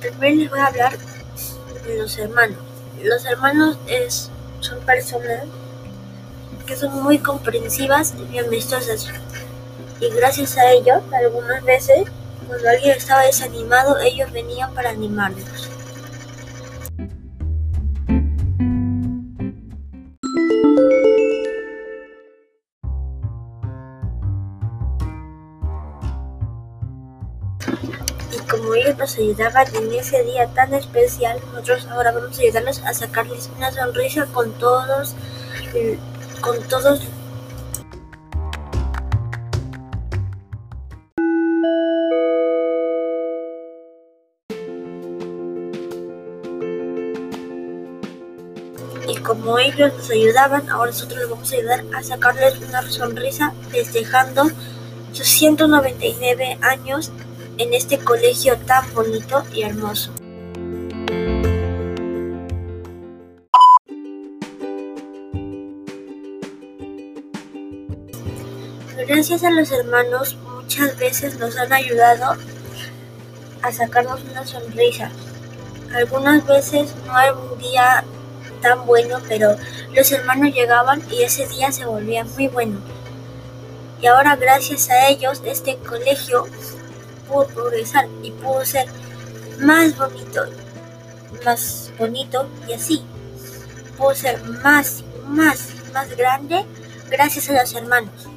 Primero les voy a hablar de los hermanos. Los hermanos es, son personas que son muy comprensivas y amistosas. Y gracias a ellos, algunas veces, cuando alguien estaba desanimado, ellos venían para animarlos. Como ellos nos ayudaban en ese día tan especial, nosotros ahora vamos a ayudarlos a sacarles una sonrisa con todos, con todos. Y como ellos nos ayudaban, ahora nosotros les vamos a ayudar a sacarles una sonrisa festejando sus 199 años en este colegio tan bonito y hermoso. Gracias a los hermanos muchas veces nos han ayudado a sacarnos una sonrisa. Algunas veces no era un día tan bueno, pero los hermanos llegaban y ese día se volvía muy bueno. Y ahora gracias a ellos este colegio pudo progresar y pudo ser más bonito, más bonito y así. Pudo ser más, más, más grande gracias a los hermanos.